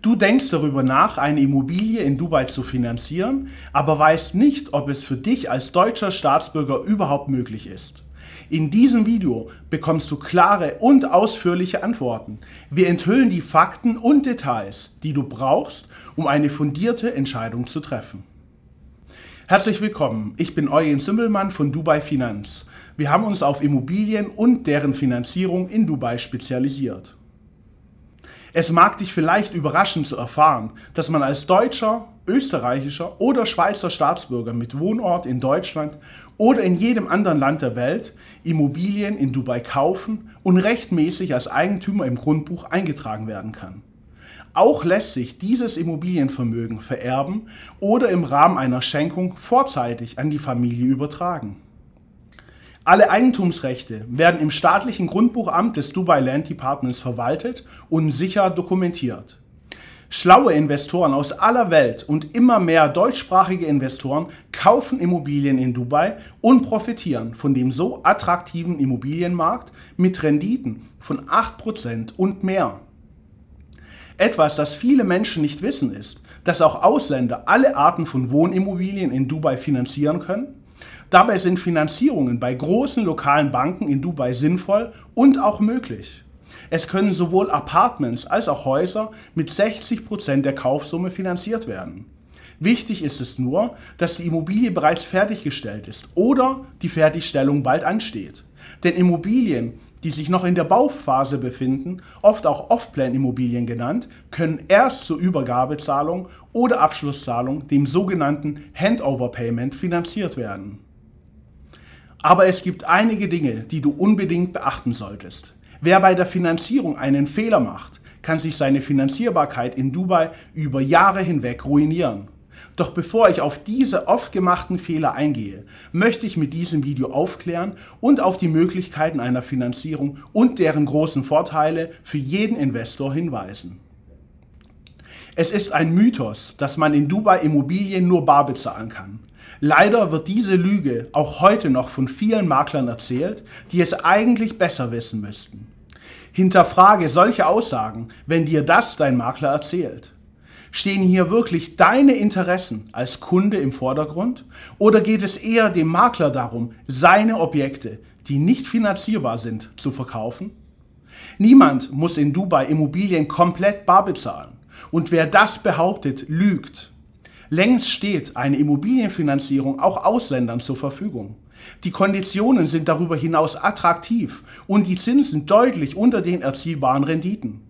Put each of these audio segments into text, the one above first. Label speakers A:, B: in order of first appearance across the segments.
A: Du denkst darüber nach, eine Immobilie in Dubai zu finanzieren, aber weißt nicht, ob es für dich als deutscher Staatsbürger überhaupt möglich ist. In diesem Video bekommst du klare und ausführliche Antworten. Wir enthüllen die Fakten und Details, die du brauchst, um eine fundierte Entscheidung zu treffen. Herzlich willkommen, ich bin Eugen Simbelmann von Dubai Finanz. Wir haben uns auf Immobilien und deren Finanzierung in Dubai spezialisiert. Es mag dich vielleicht überraschen zu erfahren, dass man als deutscher, österreichischer oder Schweizer Staatsbürger mit Wohnort in Deutschland oder in jedem anderen Land der Welt Immobilien in Dubai kaufen und rechtmäßig als Eigentümer im Grundbuch eingetragen werden kann. Auch lässt sich dieses Immobilienvermögen vererben oder im Rahmen einer Schenkung vorzeitig an die Familie übertragen. Alle Eigentumsrechte werden im staatlichen Grundbuchamt des Dubai Land Departments verwaltet und sicher dokumentiert. Schlaue Investoren aus aller Welt und immer mehr deutschsprachige Investoren kaufen Immobilien in Dubai und profitieren von dem so attraktiven Immobilienmarkt mit Renditen von 8% und mehr. Etwas, das viele Menschen nicht wissen, ist, dass auch Ausländer alle Arten von Wohnimmobilien in Dubai finanzieren können Dabei sind Finanzierungen bei großen lokalen Banken in Dubai sinnvoll und auch möglich. Es können sowohl Apartments als auch Häuser mit 60 Prozent der Kaufsumme finanziert werden. Wichtig ist es nur, dass die Immobilie bereits fertiggestellt ist oder die Fertigstellung bald ansteht. Denn Immobilien, die sich noch in der Bauphase befinden, oft auch Off-Plan-Immobilien genannt, können erst zur Übergabezahlung oder Abschlusszahlung, dem sogenannten Handover-Payment, finanziert werden. Aber es gibt einige Dinge, die du unbedingt beachten solltest. Wer bei der Finanzierung einen Fehler macht, kann sich seine Finanzierbarkeit in Dubai über Jahre hinweg ruinieren. Doch bevor ich auf diese oft gemachten Fehler eingehe, möchte ich mit diesem Video aufklären und auf die Möglichkeiten einer Finanzierung und deren großen Vorteile für jeden Investor hinweisen. Es ist ein Mythos, dass man in Dubai Immobilien nur bar bezahlen kann. Leider wird diese Lüge auch heute noch von vielen Maklern erzählt, die es eigentlich besser wissen müssten. Hinterfrage solche Aussagen, wenn dir das dein Makler erzählt. Stehen hier wirklich deine Interessen als Kunde im Vordergrund oder geht es eher dem Makler darum, seine Objekte, die nicht finanzierbar sind, zu verkaufen? Niemand muss in Dubai Immobilien komplett bar bezahlen. Und wer das behauptet, lügt. Längst steht eine Immobilienfinanzierung auch Ausländern zur Verfügung. Die Konditionen sind darüber hinaus attraktiv und die Zinsen deutlich unter den erzielbaren Renditen.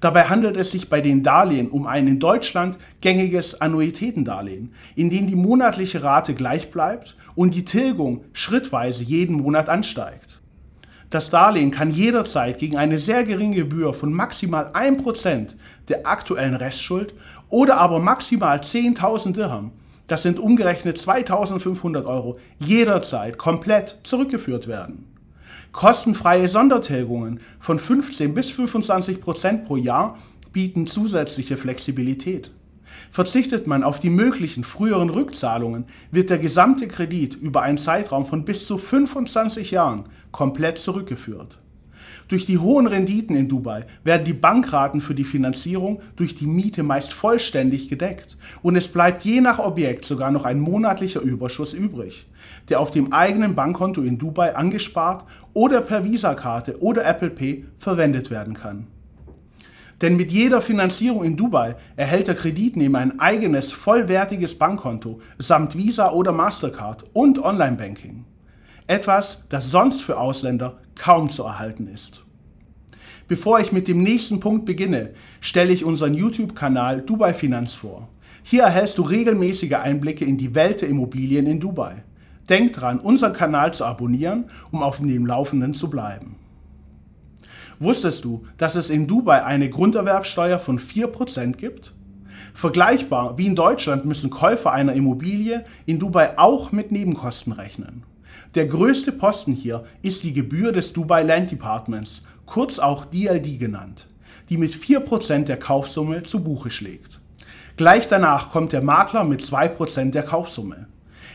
A: Dabei handelt es sich bei den Darlehen um ein in Deutschland gängiges Annuitätendarlehen, in dem die monatliche Rate gleich bleibt und die Tilgung schrittweise jeden Monat ansteigt. Das Darlehen kann jederzeit gegen eine sehr geringe Gebühr von maximal 1% der aktuellen Restschuld oder aber maximal 10.000 Dirham, das sind umgerechnet 2.500 Euro, jederzeit komplett zurückgeführt werden. Kostenfreie Sondertilgungen von 15 bis 25% pro Jahr bieten zusätzliche Flexibilität. Verzichtet man auf die möglichen früheren Rückzahlungen, wird der gesamte Kredit über einen Zeitraum von bis zu 25 Jahren komplett zurückgeführt. Durch die hohen Renditen in Dubai werden die Bankraten für die Finanzierung durch die Miete meist vollständig gedeckt und es bleibt je nach Objekt sogar noch ein monatlicher Überschuss übrig, der auf dem eigenen Bankkonto in Dubai angespart oder per Visakarte oder Apple Pay verwendet werden kann. Denn mit jeder Finanzierung in Dubai erhält der Kreditnehmer ein eigenes vollwertiges Bankkonto samt Visa oder Mastercard und Online-Banking. Etwas, das sonst für Ausländer kaum zu erhalten ist. Bevor ich mit dem nächsten Punkt beginne, stelle ich unseren YouTube-Kanal Dubai Finanz vor. Hier erhältst du regelmäßige Einblicke in die Welt der Immobilien in Dubai. Denk dran, unseren Kanal zu abonnieren, um auf dem Laufenden zu bleiben. Wusstest du, dass es in Dubai eine Grunderwerbsteuer von 4% gibt? Vergleichbar wie in Deutschland müssen Käufer einer Immobilie in Dubai auch mit Nebenkosten rechnen. Der größte Posten hier ist die Gebühr des Dubai Land Departments, kurz auch DLD genannt, die mit 4% der Kaufsumme zu Buche schlägt. Gleich danach kommt der Makler mit 2% der Kaufsumme.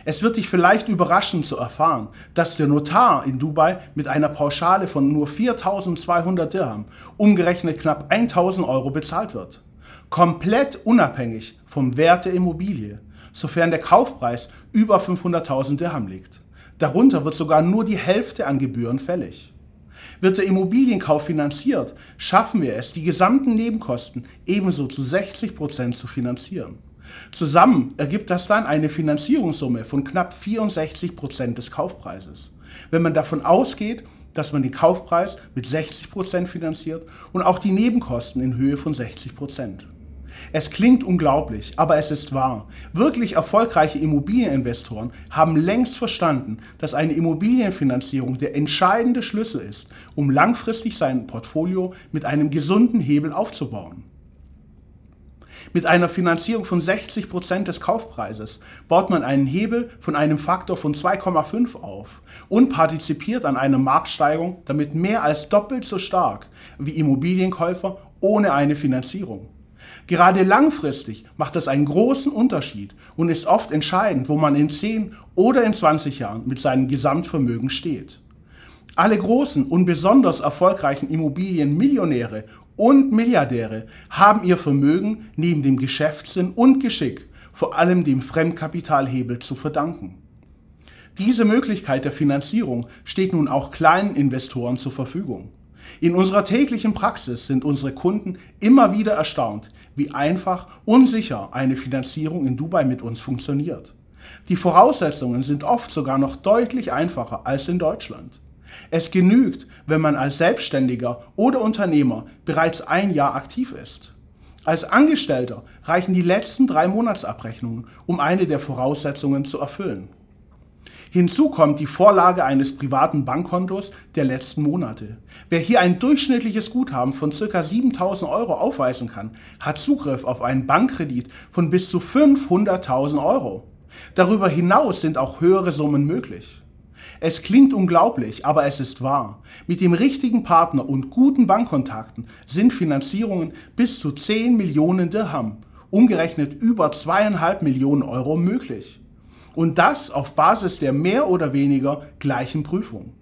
A: Es wird dich vielleicht überraschen zu erfahren, dass der Notar in Dubai mit einer Pauschale von nur 4.200 Dirham, umgerechnet knapp 1.000 Euro bezahlt wird. komplett unabhängig vom Wert der Immobilie, sofern der Kaufpreis über 500.000 Dirham liegt. Darunter wird sogar nur die Hälfte an Gebühren fällig. Wird der Immobilienkauf finanziert, schaffen wir es, die gesamten Nebenkosten ebenso zu 60 Prozent zu finanzieren. Zusammen ergibt das dann eine Finanzierungssumme von knapp 64 Prozent des Kaufpreises. Wenn man davon ausgeht, dass man den Kaufpreis mit 60 Prozent finanziert und auch die Nebenkosten in Höhe von 60%. Prozent. Es klingt unglaublich, aber es ist wahr. Wirklich erfolgreiche Immobilieninvestoren haben längst verstanden, dass eine Immobilienfinanzierung der entscheidende Schlüssel ist, um langfristig sein Portfolio mit einem gesunden Hebel aufzubauen. Mit einer Finanzierung von 60 Prozent des Kaufpreises baut man einen Hebel von einem Faktor von 2,5 auf und partizipiert an einer Marktsteigerung damit mehr als doppelt so stark wie Immobilienkäufer ohne eine Finanzierung. Gerade langfristig macht das einen großen Unterschied und ist oft entscheidend, wo man in 10 oder in 20 Jahren mit seinem Gesamtvermögen steht. Alle großen und besonders erfolgreichen Immobilienmillionäre und Milliardäre haben ihr Vermögen neben dem Geschäftssinn und Geschick vor allem dem Fremdkapitalhebel zu verdanken. Diese Möglichkeit der Finanzierung steht nun auch kleinen Investoren zur Verfügung. In unserer täglichen Praxis sind unsere Kunden immer wieder erstaunt, wie einfach und sicher eine Finanzierung in Dubai mit uns funktioniert. Die Voraussetzungen sind oft sogar noch deutlich einfacher als in Deutschland. Es genügt, wenn man als Selbstständiger oder Unternehmer bereits ein Jahr aktiv ist. Als Angestellter reichen die letzten drei Monatsabrechnungen, um eine der Voraussetzungen zu erfüllen. Hinzu kommt die Vorlage eines privaten Bankkontos der letzten Monate. Wer hier ein durchschnittliches Guthaben von ca. 7000 Euro aufweisen kann, hat Zugriff auf einen Bankkredit von bis zu 500.000 Euro. Darüber hinaus sind auch höhere Summen möglich. Es klingt unglaublich, aber es ist wahr. Mit dem richtigen Partner und guten Bankkontakten sind Finanzierungen bis zu 10 Millionen Dirham, umgerechnet über zweieinhalb Millionen Euro möglich. Und das auf Basis der mehr oder weniger gleichen Prüfung.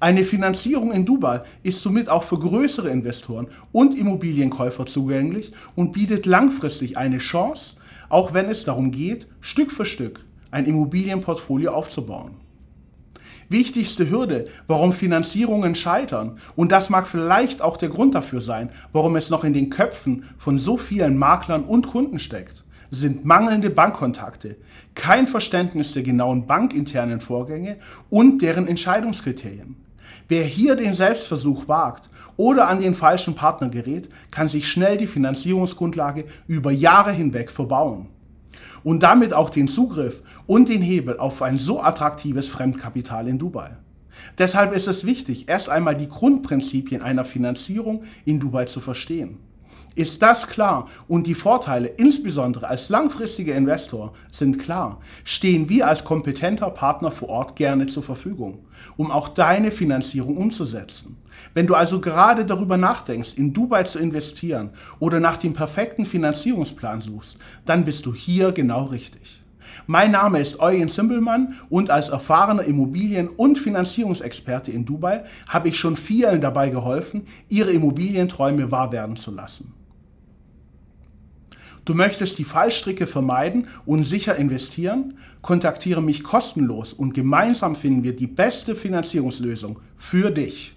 A: Eine Finanzierung in Dubai ist somit auch für größere Investoren und Immobilienkäufer zugänglich und bietet langfristig eine Chance, auch wenn es darum geht, Stück für Stück ein Immobilienportfolio aufzubauen. Wichtigste Hürde, warum Finanzierungen scheitern, und das mag vielleicht auch der Grund dafür sein, warum es noch in den Köpfen von so vielen Maklern und Kunden steckt sind mangelnde Bankkontakte, kein Verständnis der genauen bankinternen Vorgänge und deren Entscheidungskriterien. Wer hier den Selbstversuch wagt oder an den falschen Partner gerät, kann sich schnell die Finanzierungsgrundlage über Jahre hinweg verbauen. Und damit auch den Zugriff und den Hebel auf ein so attraktives Fremdkapital in Dubai. Deshalb ist es wichtig, erst einmal die Grundprinzipien einer Finanzierung in Dubai zu verstehen. Ist das klar und die Vorteile, insbesondere als langfristiger Investor, sind klar, stehen wir als kompetenter Partner vor Ort gerne zur Verfügung, um auch deine Finanzierung umzusetzen. Wenn du also gerade darüber nachdenkst, in Dubai zu investieren oder nach dem perfekten Finanzierungsplan suchst, dann bist du hier genau richtig. Mein Name ist Eugen Zimbelmann und als erfahrener Immobilien- und Finanzierungsexperte in Dubai habe ich schon vielen dabei geholfen, ihre Immobilienträume wahr werden zu lassen. Du möchtest die Fallstricke vermeiden und sicher investieren? Kontaktiere mich kostenlos und gemeinsam finden wir die beste Finanzierungslösung für dich.